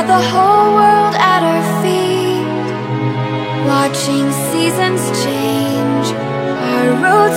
had the whole world at our feet Watching seasons change. Our roads